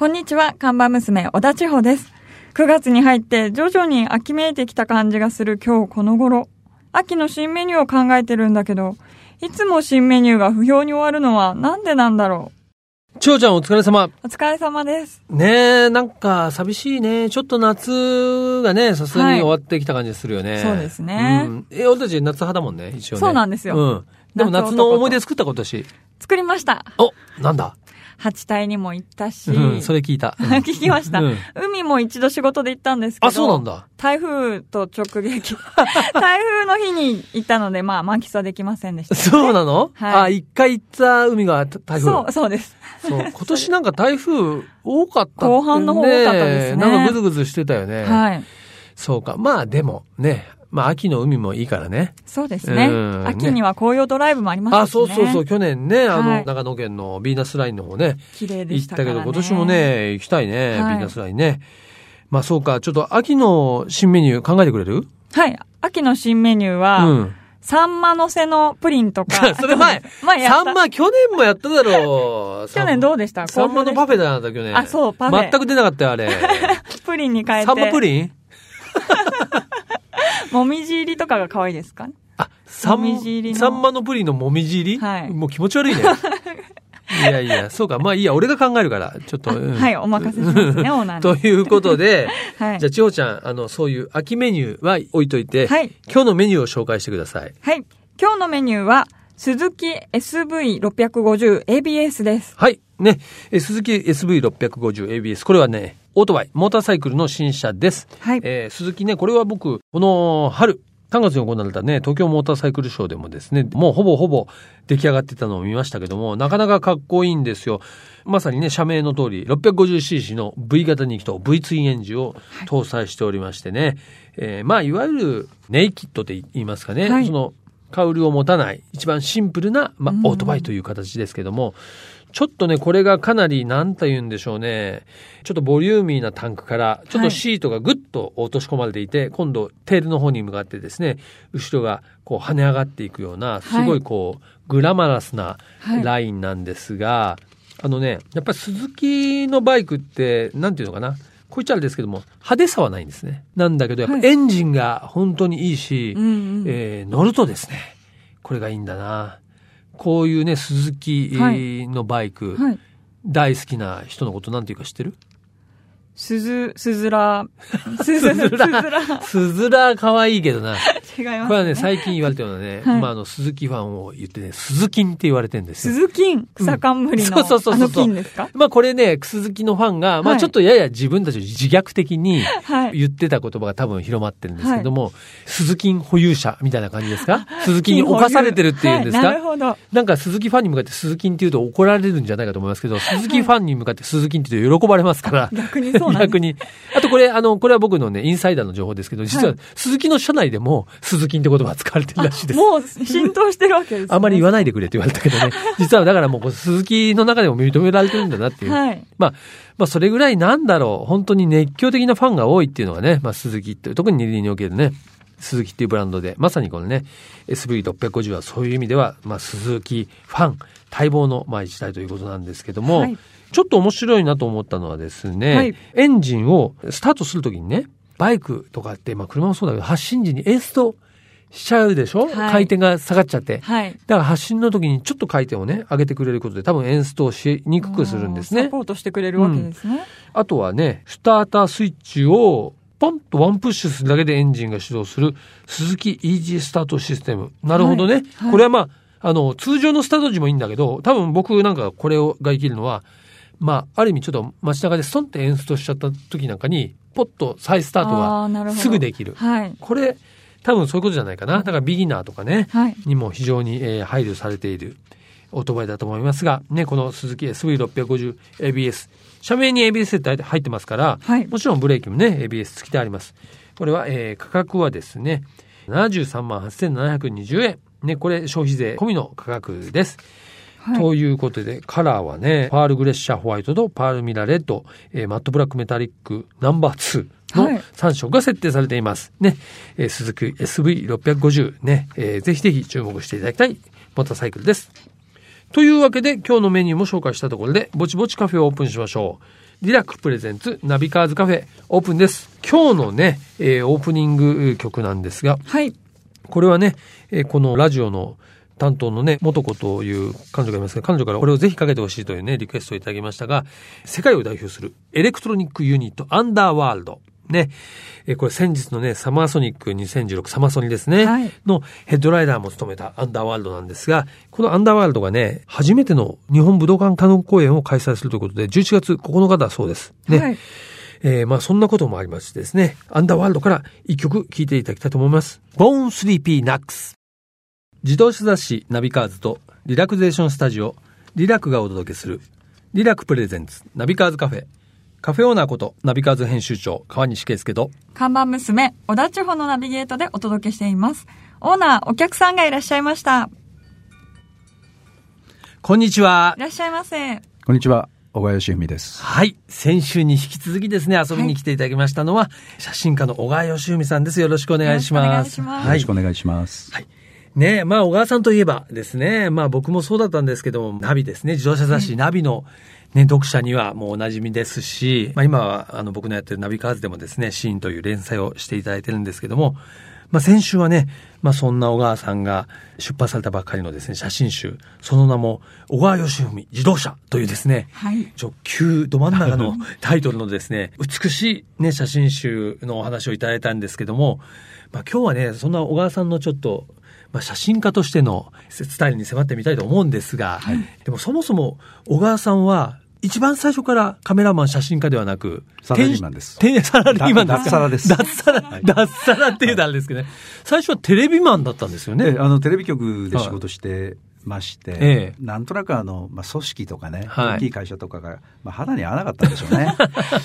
こんにちは、看板娘、小田千穂です。9月に入って徐々に秋めいてきた感じがする今日この頃。秋の新メニューを考えてるんだけど、いつも新メニューが不評に終わるのはなんでなんだろ千代ちゃんお疲れ様。う。お疲れ様です。ねえ、なんか寂しいね。ちょっと夏がね、さすがに終わってきた感じするよね。そうですねうん。え、俺たち夏派だもんね、一応ね。そうなんですようん。でも夏の思い出作った今年。作りました。お、なんだ？八体にも行ったし、うん、それ聞いた。うん 聞きました、うん海も一度仕事で行ったんですけど。あ、そうなんだ。台風と直撃。台風の日に行ったので、まあ、満喫はできませんでした、そうなの？はいあ、一回行った海が台風。そう、そうです。そう。今年なんか台風多かったってね後半の方多かったですねなんかぐずぐずしてたよね。はい。そうか。まあでもね、まあ秋の海もいいからね。そうですね。うん秋には紅葉ドライブもありましたあ、しね。そうそうそう。去年ね、あの、はい長野県のビーナスラインの方ね、綺麗で行ったけど、したからね。今年も。ね、行きたいね、はいビーナスラインね。まあそうか、ちょっと秋の新メニュー考えてくれる？はい。秋の新メニューは、うん。サンマのせのプリンとか。それ前、前やった。サンマ去年もやっただろう。去年どうでした？サンマのパフェだよ、あんた去年。あそうパフェ全く出なかったよ、あれ。プリンに変えて。サンマプリン？もみじ入りとかが可愛いですか？あ、サンもみじ入りのサンマのプリンのもみじ入り？はいもう気持ち悪いね。いやいや、そうか。まあいいや、俺が考えるから、ちょっと。うんはい、お任せしますね、オーナーに。ということで、はいじゃあ、千穂ちゃん、あの、そういう秋メニューは置いといて、はい。今日のメニューを紹介してください。はい。今日のメニューは、鈴木 SV650ABS です。はい。ね、え鈴木 SV650ABS。これはね、オートバイ、モーターサイクルの新車です。はい。えー鈴木ね、これは僕、この春、3月に行われたね、東京モーターサイクルショーでもですね、もうほぼほぼ出来上がってたのを見ましたけども、なかなかかっこいいんですよ。まさにね、社名の通り、650cc の V 型2気筒 V ツインエンジンを搭載しておりましてね、えーまあ、いわゆるネイキッドと言いますかね、はいその、カウルを持たない、一番シンプルな、まあう、んオートバイという形ですけども、ちょっとね、これがかなり、なんと言うんでしょうね。ちょっとボリューミーなタンクから、ちょっとシートがぐっと落とし込まれていて、今度、テールの方に向かってですね、後ろがこう跳ね上がっていくような、すごいこう、グラマラスなはいラインなんですが、あのね、やっぱり鈴木のバイクって、なんていうのかな。こう言っちゃあれですけども、派手さはないんですね。なんだけど、やっぱはいエンジンが本当にいいし、えー乗るとですね、これがいいんだな。こういうね、鈴木はいのバイク、はい。大好きな人のことなんていうか知ってる？鈴、鈴ら、鈴、鈴ら。スズラ可愛いけどな。違います、ね。これはね、最近言われてるのはね、はい。まあ、あの、鈴木ファンを言ってね、鈴金って言われてるんですよ。鈴金草冠の、そうそうそうそうあの金ですか？まあ、これね、鈴木のファンが、まあ、はいちょっとやや自分たちを自虐的にはい。言ってた言葉が多分広まってるんですけども、鈴金保有者みたいな感じですか？鈴木に侵されてるっていうんですか、はい。なるほど。なんか鈴木ファンに向かって鈴木って言うと怒られるんじゃないかと思いますけど、鈴木ファンに向かって鈴木って言うと喜ばれますから。逆にそうなんです。逆に。あとこれ、あの、これは僕のね、インサイダーの情報ですけど、実ははい。鈴木の社内でも鈴木って言葉が使われてるらしいです。もう浸透してるわけです、ね。あまり言わないでくれって言われたけどね。実はだからもう鈴木の中でも認められてるんだなっていう。はい。まあ、まあそれぐらいなんだろう。本当に熱狂的なファンが多いっていうのがね、まあ鈴木って、特に二輪におけるね、鈴木っていうブランドで、まさにこのね、SV650 はそういう意味では、まあ鈴木ファン、待望のまあ一台ということなんですけども、はいちょっと面白いなと思ったのはですね、はいエンジンをスタートするときにね、バイクとかって、まあ車もそうだけど、発進時にエンストしちゃうでしょ、はい回転が下がっちゃって。はい。だから発進の時にちょっと回転をね、上げてくれることで多分エンストをしにくくするんですね。サポートしてくれるわけですね。あとはね、スタータースイッチをポンとワンプッシュするだけでエンジンが始動する鈴木イージースタートシステム。なるほどね。はいはいこれはまあ、あの、通常のスタート時もいいんだけど、多分僕なんかこれをが生きるのは、まあ、ある意味ちょっと街中でストンってエンストしちゃった時なんかに、ポッと再スタートがすぐできる。はい。これ、多分そういうことじゃないかな。だからビギナーとかね、はい。にも非常に、えー配慮されているオートバイだと思いますが、ね、この鈴木 SV650ABS、社名に ABS って入ってますから、はいもちろんブレーキもね、ABS 付きであります。これは、えー価格はですね、73万8720円。ね、これ消費税込みの価格です。はい。ということで、カラーはね、パールグレッシャーホワイトとパールミラーレッド、えーマットブラックメタリックナンバー2のはい3色が設定されています。ね、えー、鈴木 SV650 ね、えーぜひぜひ注目していただきたいモーターサイクルです。というわけで、今日のメニューも紹介したところで、ぼちぼちカフェをオープンしましょう。リラク presents ナビカーズカフェオープンです。今日のね、えーオープニング曲なんですが、はい。これはね、えーこのラジオの担当のね、元子という彼女がいますが、彼女からこれをぜひかけてほしいというね、リクエストをいただきましたが、世界を代表するエレクトロニックユニット、アンダーワールド。ね。えーこれ先日のね、サマーソニック2016サマソニですね。はいのヘッドライダーも務めたアンダーワールドなんですが、このアンダーワールドがね、初めての日本武道館単独公演を開催するということで、11月9日だそうです。ね。はい。えーまあそんなこともありましてですね、アンダーワールドから一曲聴いていただきたいと思います。Bone Sleepy Knocks。自動車雑誌ナビカーズとリラクゼーションスタジオリラクがお届けするリラク presents ナビカーズカフェ。カフェオーナーことナビカーズ編集長川西圭介と看板娘、小田千穂のナビゲートでお届けしています。オーナー、お客さんがいらっしゃいました。こんにちは。いらっしゃいませ。こんにちは、小川義文です。はい。先週に引き続きですね、遊びに来ていただきましたのは、写真家の小川義文さんです。よろしくお願いします。よろしくお願いしますはいよろしく。お願いします。はい。ねえ、まあ、小川さんといえばですね、まあ僕もそうだったんですけども、ナビですね、自動車雑誌、ナビのね、読者にはもうお馴染みですし、まあ今は、あの僕のやってるナビカーズでもですね、シーンという連載をしていただいてるんですけども、まあ先週はね、まあそんな小川さんが出版されたばっかりのですね、写真集、その名も、小川義文自動車というですね、はい。直球ど真ん中のタイトルのですね、美しいね、写真集のお話をいただいたんですけども、まあ今日はね、そんな小川さんのちょっと、まあ写真家としてのスタイルに迫ってみたいと思うんですが、でもそもそも小川さんは、一番最初からカメラマン写真家ではなく、サラリーマンです。サラリーマンです。か脱サラです。脱サラ、脱サラってい。うのあれですけどね。最初はテレビマンだったんですよね。で、あの、テレビ局で仕事してまして、ええ。なんとなくあの、まあ、組織とかね、はい。大きい会社とかが、まあ、肌に合わなかったんでしょうね。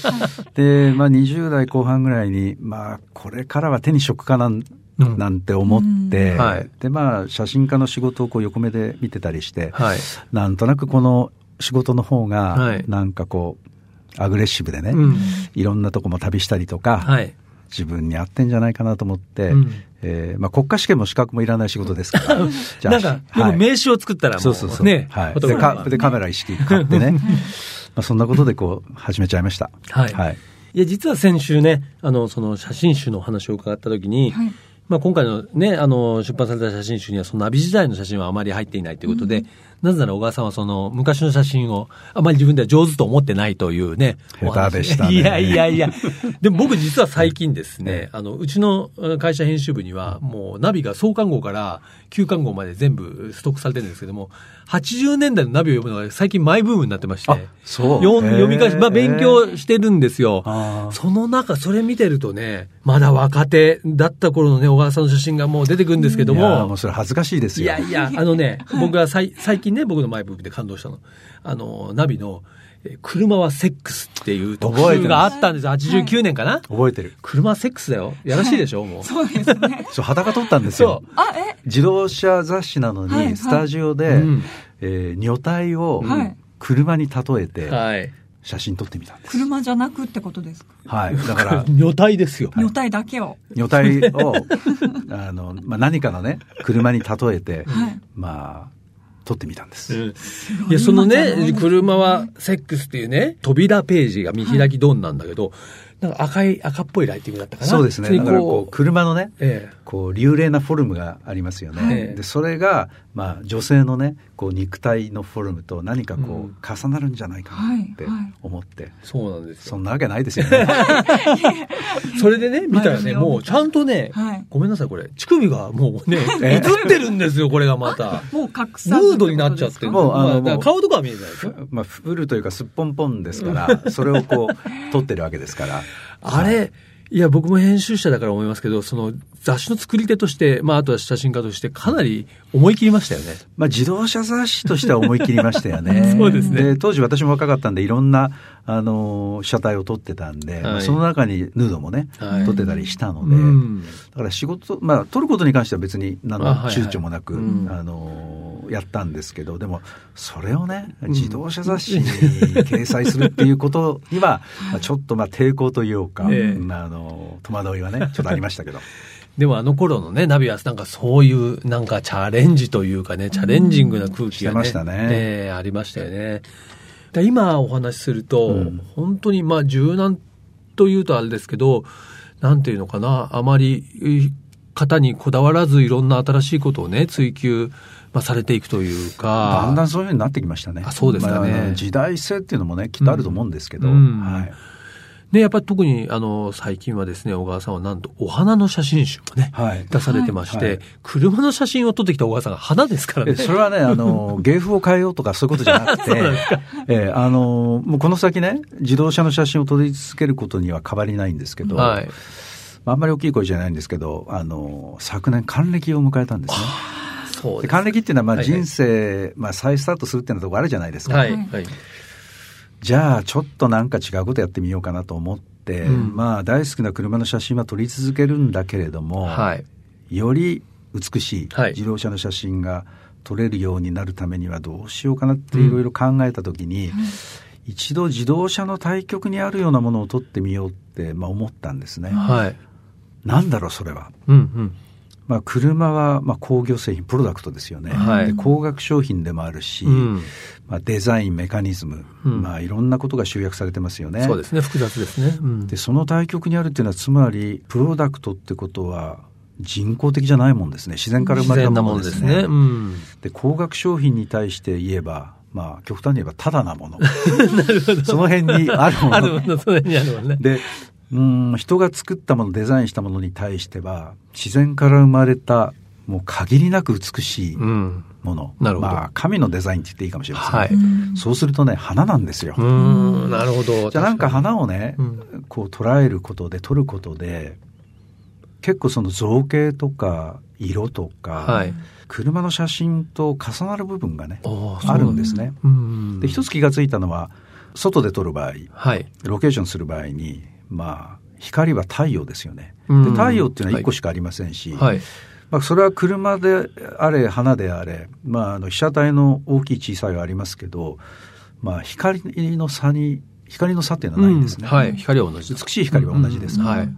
で、まあ、20代後半ぐらいに、まあ、これからは手に職かなんなんて思って、うんはいで、まあ、写真家の仕事をこう横目で見てたりして、はい。なんとなくこの仕事の方はがい、なんかこう、アグレッシブでね、うん。いろんなとこも旅したりとか、はい。自分に合ってんじゃないかなと思って、うんえーまあ、国家試験も資格もいらない仕事ですから。じなんか、はい名刺を作ったらもう、そうそうそう。ね、はい。でかで、カメラ一式買ってね。まあ、そんなことでこう、始めちゃいました。はいはい。いや、実は先週ね、あの、その写真集の話を伺ったときに、はいまあ今回のね、あの、出版された写真集には、そのナビ時代の写真はあまり入っていないということで、なぜなら小川さんはその昔の写真をあまり自分では上手と思ってないというね。下手でしたね いやいやいや。でも僕実は最近ですね、あの、うちの会社編集部にはもうナビが創刊号から旧刊号まで全部ストックされてるんですけども、80年代のナビを読むのが最近マイブームになってまして。あそう読み返し、まあ勉強してるんですよ。その中、それ見てるとね、まだ若手だった頃のね、小川さんの写真がもう出てくるんですけどいやーももう、それ恥ずかしいですよ。いやいや、あのね、僕はさい最近ね、僕のマイブームで感動したの。あの、ナビの、え車はセックスっていう特集があったんですよ。89年かな、覚えてる。車はセックスだよ。やらしいでしょ、もう。そうですね。そう、裸撮ったんですよそ。あ、え？自動車雑誌なのはいはいに、スタジオで、うんえー女体をはい車に例えてはい。写真撮ってみたんです。車じゃなくってことですか？はい。だから、女体ですよ。女体だけを。女体を、あの、まあ、何かのね、車に例えて、はいまあ、撮ってみたんです。うん。いや、そのね、車はセックスっていうね、扉ページが見開きドンなんだけど、なんか赤い、赤っぽいライティングだったかな。そうですね。にだからこう、車のね、ええこう、流麗なフォルムがありますよね。はいで、それが、まあ、女性のね、こう、肉体のフォルムと何かこう、うん重なるんじゃないかなってはいはい思って、そうなんですよ。そんなわけないですよね。それでね、見たらね、もうちゃんとね、はいごめんなさい、これ、乳首がもうね、え映ってるんですよ、これがまた。もう隠さずヌードになっちゃってる。もうあのまだからもう顔とかは見えないですよ。まあ、フルというか、すっぽんぽんですから、それをこう、撮ってるわけですから。あれ、いや、僕も編集者だから思いますけど、その雑誌の作り手として、まあ、あとは写真家として、かなり思い切りましたよね。まあ、自動車雑誌としては思い切りましたよね。そうですね。当時私も若かったんで、いろんな、あの、車体を撮ってたんで、まあその中にヌードもね、はい。撮ってたりしたので、うん。だから仕事、まあ、撮ることに関しては別に何のあはいはい。躊躇もなく、うん。あの、やったんですけど、でも、それをね、ん自動車雑誌に掲載するっていうことには、まあちょっとまあ抵抗というか、ええ。うんあの、戸惑いはね、ちょっとありましたけど。でもあの頃のね、ナビはなんかそういう、なんかチャレンジというかね、チャレンジングな空気がね、してましたね。ええありましたよね。だ今お話しすると、うん。本当にまあ柔軟というとあれですけど、なんていうのかな、あまりえ型にこだわらずいろんな新しいことをね、追求、まあ、されていくというか。だんだんそういうふうになってきましたね。あそうですかねまあ時代性っていうのもね、きっとあると思うんですけど、うんはい。ね、やっぱり特にあの最近はですね、小川さんはなんとお花の写真集もね、はい。出されてまして、はい車の写真を撮ってきた小川さんが花ですからね。えそれはね、あの、芸風を変えようとかそういうことじゃなくて、えあの、もうこの先ね、自動車の写真を撮り続けることには変わりないんですけど、はい。まああんまり大きい声じゃないんですけど、あの、昨年還暦を迎えたんですね。そうです。で還暦っていうのはまあはいはい人生、まあ再スタートするっていうようなところあるじゃないですか。はい。はいはい。じゃあちょっとなんか違うことやってみようかなと思って、うんまあ大好きな車の写真は撮り続けるんだけれども、はい。より美しいはい自動車の写真が撮れるようになるためにはどうしようかなっていろいろ考えたときに、一度自動車の対極にあるようなものを撮ってみようって、まあ、思ったんですね。はい。なんだろうそれは。うんうん。まあ、車はまあ工業製品、プロダクトですよね。はいで高額商品でもあるし、うんまあ、デザイン、メカニズム、うんまあ、いろんなことが集約されてますよね。そうですね、複雑ですね。うんでその対極にあるっていうのはつまりプロダクトってことは人工的じゃないもんですね自然から生まれたものですすね。うん。で高額商品に対して言えばまあ極端に言えばただなもの その辺にあるもの あるもの、それにあるものね。でうん人が作ったものデザインしたものに対しては自然から生まれたもう限りなく美しいうん。もの、なるほどまあ神のデザインって言っていいかもしれません、はい。そうするとね花なんですよ、うん、なるほど。じゃあなんか花をね、うんこう捉えることで撮ることで結構その造形とか色とか、はい。車の写真と重なる部分がねあるんですね。うん。で一つ気がついたのは外で撮る場合はい。ロケーションする場合にまあ光は太陽ですよね。うんで太陽っていうのは1個しかありませんし、はい。まあ、それは車であれ花であれ、まあ、あの被写体の大きい小さいはありますけど、まあ、光の差に光の差っていうのはないんですね。うんはい。光は同じ。美しい光は同じですうんはい。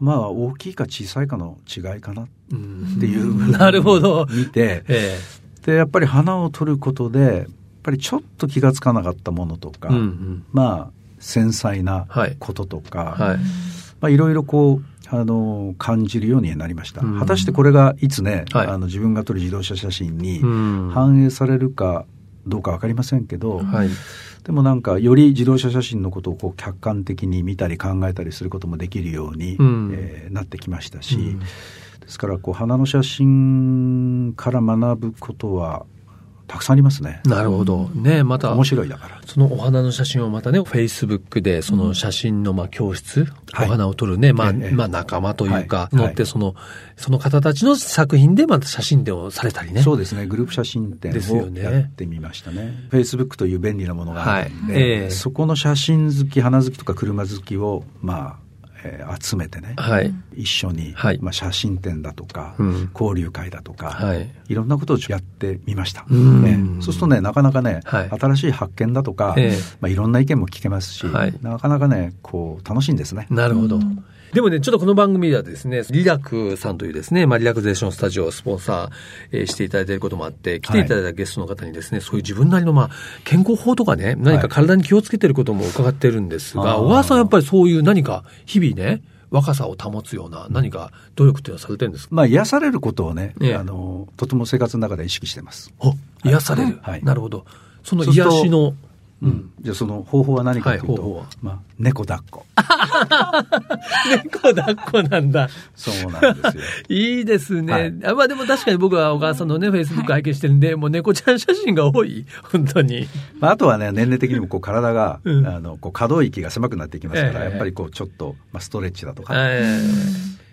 まあ大きいか小さいかの違いかなっうんていうなるほど。見てえでやっぱり花を撮ることでやっぱりちょっと気がつかなかったものとか、え。うんうん。まあ繊細なはい。こととか、はい。まあ、いろいろこうあの感じるようになりました、うん。果たしてこれがいつね、はい。あの自分が撮る自動車写真にうん。反映されるかどうか分かりませんけど、はい。でもなんかより自動車写真のことをこう客観的に見たり考えたりすることもできるように、うん。えーなってきましたし、うん。ですからこう花の写真から学ぶことはたくさんありますね。なるほど。ねまた。面白いだから。そのお花の写真をまたね、フェイスブックでその写真のまあ教室、はいお花を撮るね、まあ、ええまあ仲間というか、はい乗ってその、その方たちの作品でまた写真展をされたりね。そうですね、グループ写真展ですよねをやってみましたね。フェイスブックという便利なものがあるんで、はいええそこの写真好き、花好きとか車好きを、まあ、えー集めてね、はい。一緒に、はいまあ、写真展だとか、うん交流会だとか、はい。いろんなことをやってみました。うんねそうするとね、なかなかね、はい新しい発見だとか、ええまあ、いろんな意見も聞けますし、はいなかなかね、こう、楽しいんですね。なるほど。でもね、ちょっとこの番組ではですね、リラクさんというですね、まあ、リラクゼーションスタジオをスポンサー、えーしていただいていることもあって、来ていただいたゲストの方にですね、そういう自分なりの、まあ、健康法とかね、何か体に気をつけてることも伺ってるんですが、あー。小川さんやっぱりそういう何か、日々ね、若さを保つような何か努力っていうのはされてるんですか？まあ、癒されることをね、ええ。あの、とても生活の中で意識してます。お癒される。はい。なるほど。その癒しの、うん、じゃあその方法は何かというと、はいまあ、猫抱っこ。猫抱っこなんだ。そうなんですよ。いいですね。はいあまあでも確かに僕は小川さんのね、フェイスブック拝見してるんで、もう猫ちゃん写真が多い。本当に。まあ、あとはね、年齢的にもこう体が、うんあの、こう可動域が狭くなっていきますから、ええやっぱりこうちょっと、まあ、ストレッチだとか、え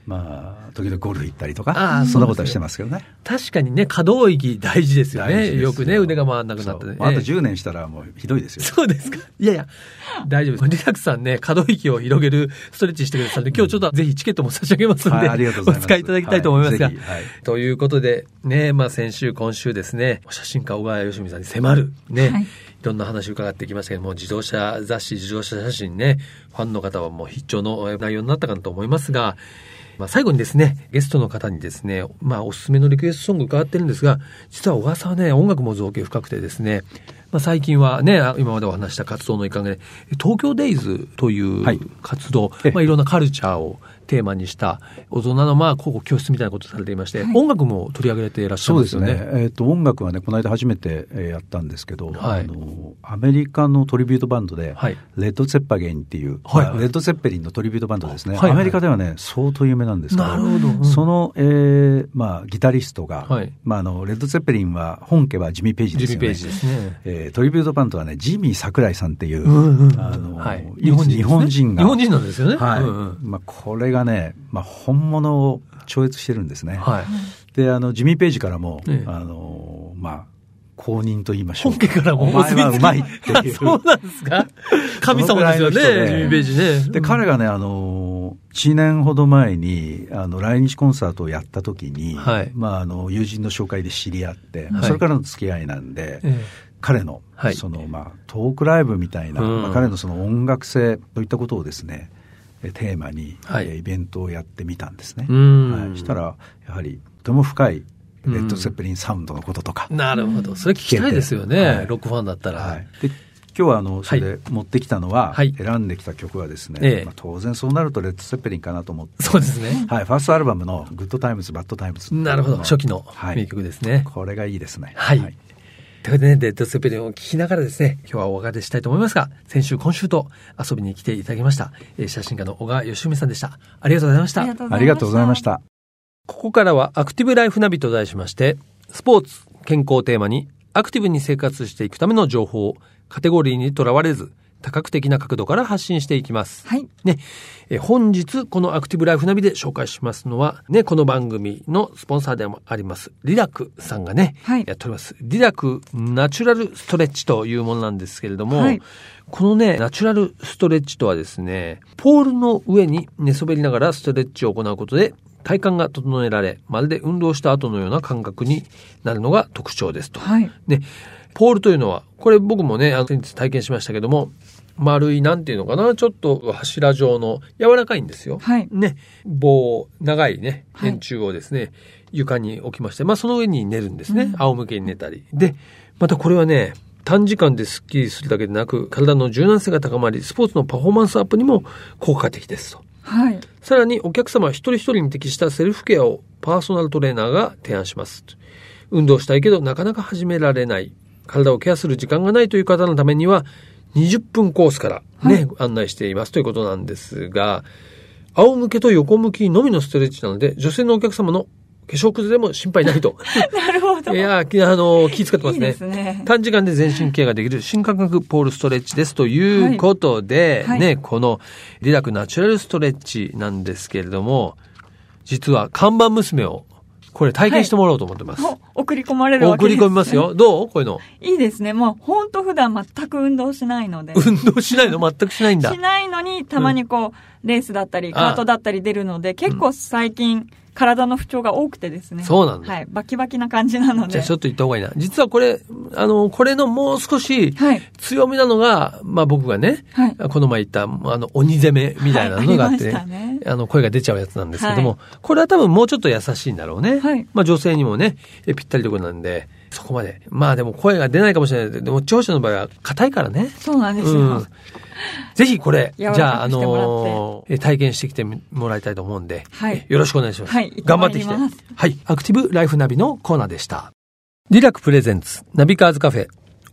まあ、時々ゴルフ行ったりとか、ああそんなことはしてますけどね。ー確かにね、可動域大事ですよね。大事ですよくね、腕が回らなくなってね。まああとええ10年したらもうひどいですよ。そうですか。いやいや、大丈夫です。リラックスさんね、可動域を広げるストレッチしてくださるんで、今日ちょっとぜひチケットも差し上げますんで、はいありがとうございますお使いいただきたいと思いますが。はいはいということで、ね、まあ先週、今週ですね、写真家小川義美さんに迫る、ね、はいい、ろんな話を伺ってきましたけども、自動車雑誌、自動車写真ね、ファンの方はもう必聴の内容になったかなと思いますが、まあ、最後にですね、ゲストの方にですね、まあ、おすすめのリクエストソング伺ってるんですが、実は小川さんはね、音楽も造形深くてですね、まあ、最近はね、今までお話した活動の一環で、東京デイズというはい。活動、ええ。まあ、いろんなカルチャーをテーマにした大人のまあ高校教室みたいなことをされていまして、はい音楽も取り上げていらっしゃるそんでよね。うですすね。えっ、と、音楽はね、この間初めて、えーやったんですけど、はいあの、アメリカのトリビュートバンドで、はいレッド・ゼッパゲンっていう、はいはいまあレッド・ゼッペリンのトリビュートバンドですね。アメリカではね、相当有名なんですけど、なるほどうんその、えーまあ、ギタリストが、はいまあ、あの、レッド・ゼッペリンは、本家はジミー・ペイジですよね。ジミー・ペイジですね。えートリビュートバンドはね、ジミー桜井さんっていう、うんうんあの、はい日本人日本人が。日本人なんですよねはい。うんうんまあ、これがね、まあ、本物を超越してるんですね。はい。で、あの、ジミー・ペイジからも、ええあの、まあ、公認と言いましょう。本家からもお前はうまいっていう。そうなんですか？神様ですよね、ジミー・ペイジね。で、彼がね、あの、1年ほど前に、あの、来日コンサートをやった時に、はいまあ、あの、友人の紹介で知り合って、はいそれからの付き合いなんで、え彼の、はいその、まあ、トークライブみたいな、うんまあ、彼のその音楽性といったことをですね、えテーマに、はい。えーイベントをやってみたんですね。はい、したら、やはり、とても深い、レッド・セッペリンサウンドのこととか、なるほど。それ聞きたいですよね、はい。ロックファンだったら。はい、で今日はあのそれで持ってきたのは、はい。選んできた曲はですね、ええ。まあ、当然そうなるとレッド・ツェッペリンかなと思って、そうですね。はい、ファーストアルバムの「 Good Times Bad Times」なるほど。初期のはい。名曲ですね。これがいいですね。はい。ということでね、レッド・ツェッペリンを聞きながらですね、今日はお別れしたいと思いますが、先週、今週と遊びに来ていただきました、えー写真家の小川義文さんでした。ありがとうございました。ありがとうございまし。たここからはアクティブライフナビと題しまして、スポーツ、健康をテーマに、アクティブに生活していくための情報をカテゴリーにとらわれず、多角的な角度から発信していきます。はい。ね、えー本日このアクティブライフナビで紹介しますのは、ね、この番組のスポンサーでもあります、リラクさんがね、はいやっております。リラクナチュラルストレッチというものなんですけれども、はいこのね、ナチュラルストレッチとはですね、ポールの上に寝そべりながらストレッチを行うことで、体幹が整えられ、まるで運動した後のような感覚になるのが特徴ですと。はい。ね、ポールというのは、これ僕もね、あの先日体験しましたけども、丸い、なんていうのかな、ちょっと柱状の柔らかいんですよ。はいね、棒、長いね、はい円柱をですね、床に置きまして、まあその上に寝るんですね。うん仰向けに寝たり。で、またこれはね、短時間でスッキリするだけでなく、体の柔軟性が高まり、スポーツのパフォーマンスアップにも効果的ですと。はい。さらにお客様一人一人に適したセルフケアをパーソナルトレーナーが提案します。運動したいけどなかなか始められない。体をケアする時間がないという方のためには20分コースからね、案内していますということなんですが、仰向けと横向きのみのストレッチなので、女性のお客様の化粧崩れも心配ないと。なるほど。いやー、あの、気遣ってますね。いいですね短時間で全身ケアができる新感覚ポールストレッチですということで、はいね、このリラクナチュラルストレッチなんですけれども、実は看板娘を、これ体験してもらおうと思ってます。お送り込まれるわけです、ね。送り込みます。よ。どう？こういうの。いいですね。もう本当普段全く運動しないので。運動しないの？全くしないんだし。ないのに、たまにこう、レースだったり、カートだったり出るので、結構最近、体の不調が多くてですね。そうなんだはい。バキバキな感じなので。じゃあちょっと言った方がいいな。実はこれ、あの、これのもう少しはい。強みなのが、まあ僕がね、はい。この前言った、あの、鬼攻めみたいなのがあって、はいねあの、声が出ちゃうやつなんですけども、はこれは多分もうちょっと優しいんだろうね。はいまあ女性にもね、えぴったりところなんで、そこまで。まあでも声が出ないかもしれない。でも聴者の場合は硬いからね。そうなんですよ。うん。ぜひこれ、じゃあ、あのえ体験してきてもらいたいと思うんで、はいえよろしくお願いします。はい頑張ってきて。はい。アクティブライフナビのコーナーでした。リラク presents、ナビカーズカフェ、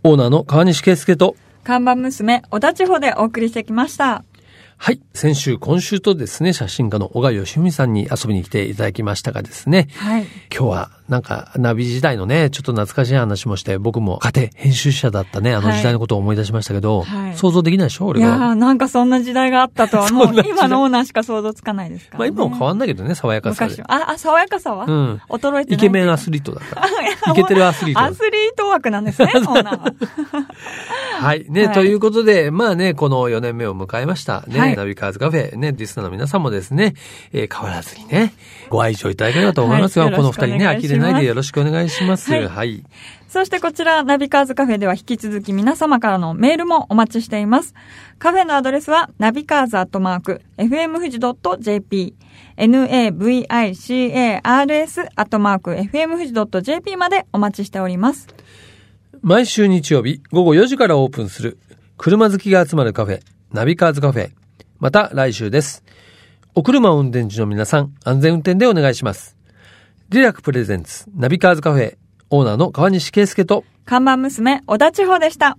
オーナーの川西圭介と、看板娘、小田千穂でお送りしてきました。はい。先週、今週とですね、写真家の小川義文さんに遊びに来ていただきましたがですね、はい。今日はなんかナビ時代のね、ちょっと懐かしい話もして、僕も家庭編集者だったね、あの時代のことを思い出しましたけど、はい想像できないでしょい俺が。やーなんかそんな時代があったとは、もう今のオーナーしか想像つかないですから、まあね。今も変わんないけどね、爽やかさで。あ、あ、爽やかさは、うん。衰えてない。イケメンアスリートだから。イケてるアスリートだアスリート枠なんですね、オーナーは。はい。ね、はいということで、まあね、この4年目を迎えました。ね、はいナビカーズカフェ、ね、リスナーの皆さんもですね、えー変わらずにね、ご愛情いただければと思いますよ。はいこの二人ね、呆れないでよろしくお願いします。はいはい。そしてこちら、ナビカーズカフェでは引き続き皆様からのメールもお待ちしています。カフェのアドレスは、ナビカーズアットマーク、fm 富士 .jp、navicars アットマーク、fm 富士 .jp までお待ちしております。毎週日曜日午後4時からオープンする車好きが集まるカフェ、ナビカーズカフェ。また来週です。お車を運転中の皆さん、安全運転でお願いします。リラク presents、ナビカーズカフェ、オーナーの川西圭介と、看板娘、小田千穂でした。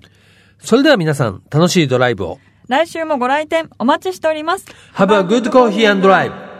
それでは皆さん、楽しいドライブを。来週もご来店お待ちしております。Have a good coffee and drive!